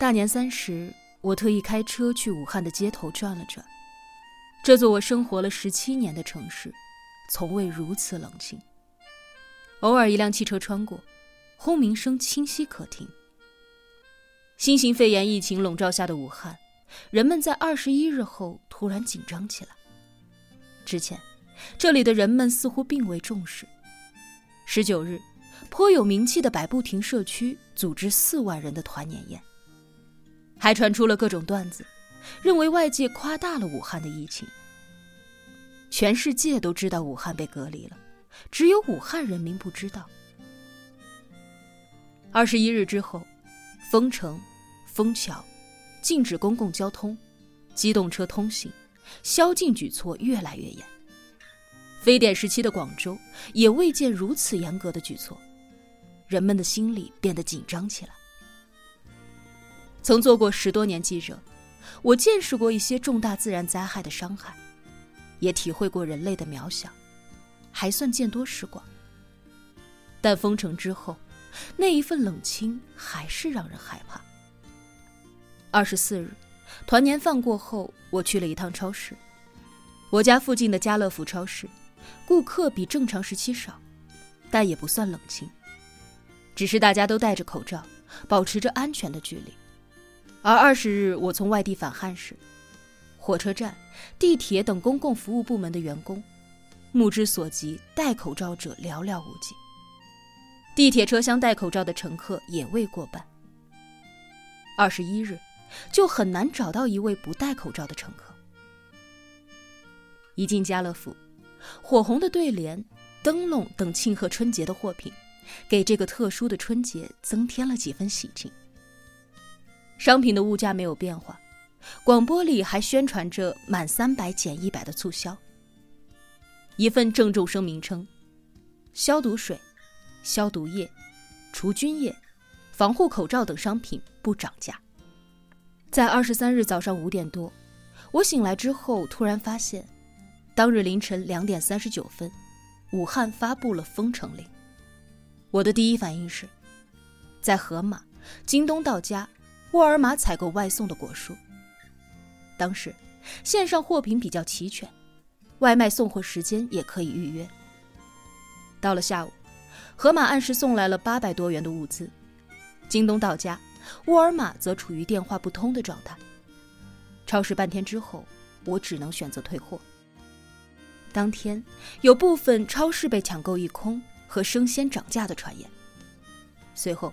大年三十，我特意开车去武汉的街头转了转。这座我生活了十七年的城市，从未如此冷清。偶尔一辆汽车穿过，轰鸣声清晰可听。新型肺炎疫情笼罩下的武汉，人们在二十一日后突然紧张起来。之前，这里的人们似乎并未重视。十九日，颇有名气的百步亭社区组织四万人的团年宴，还传出了各种段子。认为外界夸大了武汉的疫情。全世界都知道武汉被隔离了，只有武汉人民不知道。二十一日之后，封城、封桥、禁止公共交通、机动车通行、宵禁举措越来越严。非典时期的广州也未见如此严格的举措，人们的心里变得紧张起来。曾做过十多年记者。我见识过一些重大自然灾害的伤害，也体会过人类的渺小，还算见多识广。但封城之后，那一份冷清还是让人害怕。二十四日，团年饭过后，我去了一趟超市。我家附近的家乐福超市，顾客比正常时期少，但也不算冷清，只是大家都戴着口罩，保持着安全的距离。而二十日，我从外地返汉时，火车站、地铁等公共服务部门的员工，目之所及，戴口罩者寥寥无几。地铁车厢戴口罩的乘客也未过半。二十一日，就很难找到一位不戴口罩的乘客。一进家乐福，火红的对联、灯笼等庆贺春节的货品，给这个特殊的春节增添了几分喜庆。商品的物价没有变化，广播里还宣传着满三百减一百的促销。一份郑重声明称：消毒水、消毒液、除菌液、防护口罩等商品不涨价。在二十三日早上五点多，我醒来之后，突然发现，当日凌晨两点三十九分，武汉发布了封城令。我的第一反应是，在盒马、京东到家。沃尔玛采购外送的果蔬。当时，线上货品比较齐全，外卖送货时间也可以预约。到了下午，盒马按时送来了八百多元的物资，京东到家，沃尔玛则处于电话不通的状态。超市半天之后，我只能选择退货。当天，有部分超市被抢购一空和生鲜涨价的传言。随后，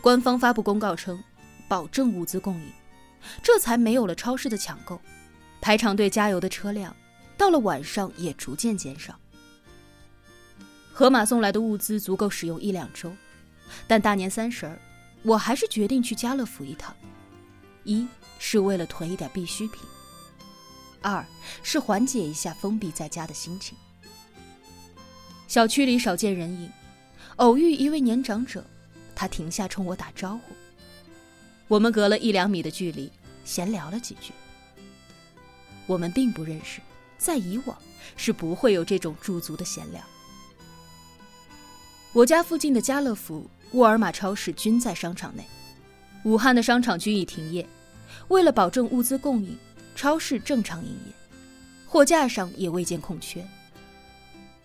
官方发布公告称。保证物资供应，这才没有了超市的抢购。排长队加油的车辆，到了晚上也逐渐减少。盒马送来的物资足够使用一两周，但大年三十儿，我还是决定去家乐福一趟。一是为了囤一点必需品，二是缓解一下封闭在家的心情。小区里少见人影，偶遇一位年长者，他停下冲我打招呼。我们隔了一两米的距离，闲聊了几句。我们并不认识，在以往是不会有这种驻足的闲聊。我家附近的家乐福、沃尔玛超市均在商场内，武汉的商场均已停业。为了保证物资供应，超市正常营业，货架上也未见空缺。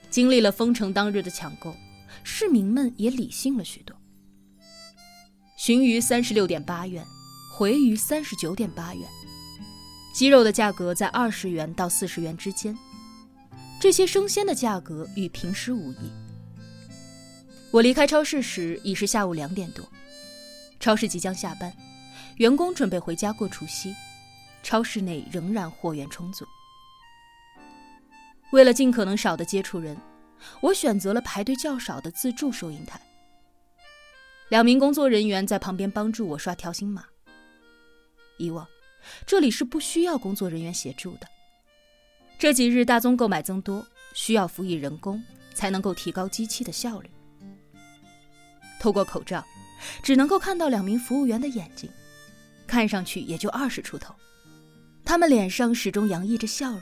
经历了封城当日的抢购，市民们也理性了许多。鲟鱼三十六点八元，回鱼三十九点八元，鸡肉的价格在二十元到四十元之间。这些生鲜的价格与平时无异。我离开超市时已是下午两点多，超市即将下班，员工准备回家过除夕，超市内仍然货源充足。为了尽可能少的接触人，我选择了排队较少的自助收银台。两名工作人员在旁边帮助我刷条形码。以往，这里是不需要工作人员协助的。这几日大宗购买增多，需要辅以人工，才能够提高机器的效率。透过口罩，只能够看到两名服务员的眼睛，看上去也就二十出头。他们脸上始终洋溢着笑容，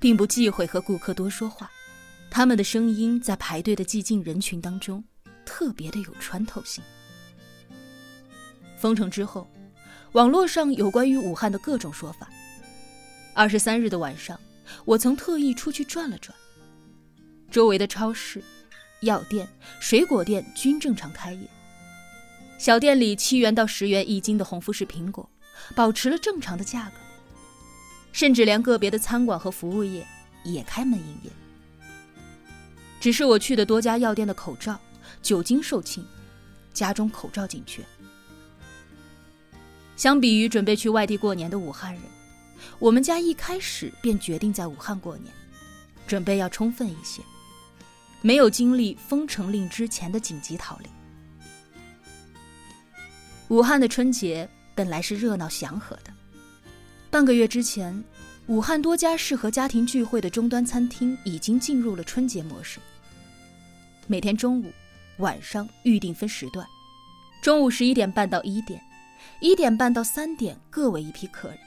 并不忌讳和顾客多说话。他们的声音在排队的寂静人群当中。特别的有穿透性。封城之后，网络上有关于武汉的各种说法。二十三日的晚上，我曾特意出去转了转，周围的超市、药店、水果店均正常开业。小店里七元到十元一斤的红富士苹果，保持了正常的价格。甚至连个别的餐馆和服务业也开门营业。只是我去的多家药店的口罩酒精售罄，家中口罩紧缺。相比于准备去外地过年的武汉人，我们家一开始便决定在武汉过年，准备要充分一些，没有经历封城令之前的紧急逃离。武汉的春节本来是热闹祥和的。半个月之前，武汉多家适合家庭聚会的中端餐厅已经进入了春节模式。每天中午、晚上预订分时段，中午十一点半到一点，一点半到三点各为一批客人。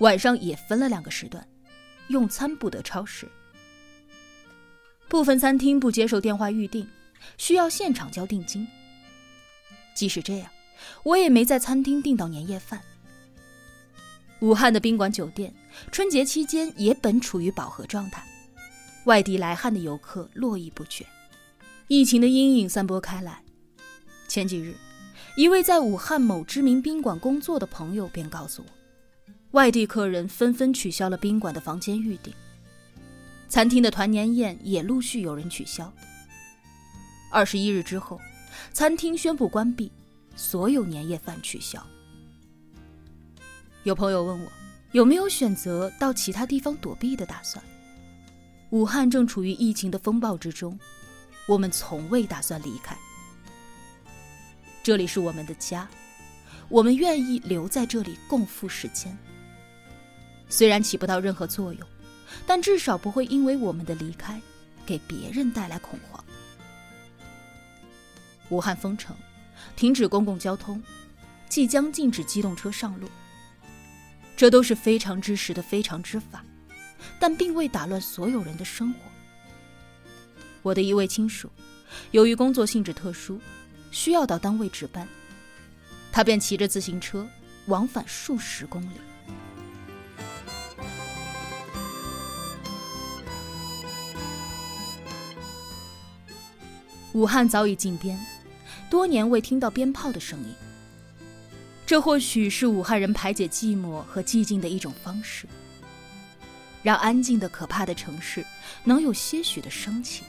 晚上也分了两个时段，用餐不得超时。部分餐厅不接受电话预订，需要现场交定金。即使这样，我也没在餐厅订到年夜饭。武汉的宾馆酒店春节期间也本处于饱和状态，外地来汉的游客络绎不绝，疫情的阴影散播开来。前几日，一位在武汉某知名宾馆工作的朋友便告诉我，外地客人纷纷取消了宾馆的房间预订，餐厅的团年宴也陆续有人取消。二十一日之后，餐厅宣布关闭，所有年夜饭取消。有朋友问我，有没有选择到其他地方躲避的打算？武汉正处于疫情的风暴之中，我们从未打算离开。这里是我们的家，我们愿意留在这里共赴时间。虽然起不到任何作用，但至少不会因为我们的离开，给别人带来恐慌。武汉封城，停止公共交通，即将禁止机动车上路。这都是非常之时的非常之法，但并未打乱所有人的生活。我的一位亲属，由于工作性质特殊，需要到单位值班，他便骑着自行车往返数十公里。武汉早已禁鞭，多年未听到鞭炮的声音。这或许是武汉人排解寂寞和寂静的一种方式，让安静的可怕的城市能有些许的生气。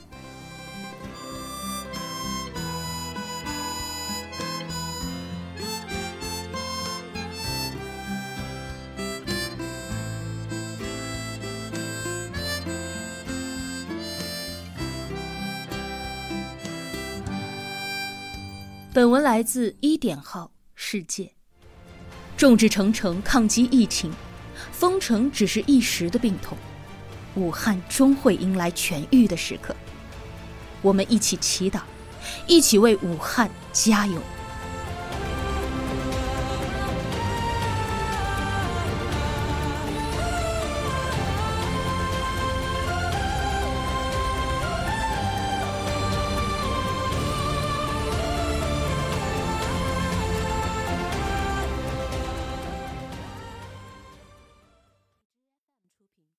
本文来自一点号世界。众志成城抗击疫情，封城只是一时的病痛，武汉终会迎来痊愈的时刻。我们一起祈祷，一起为武汉加油。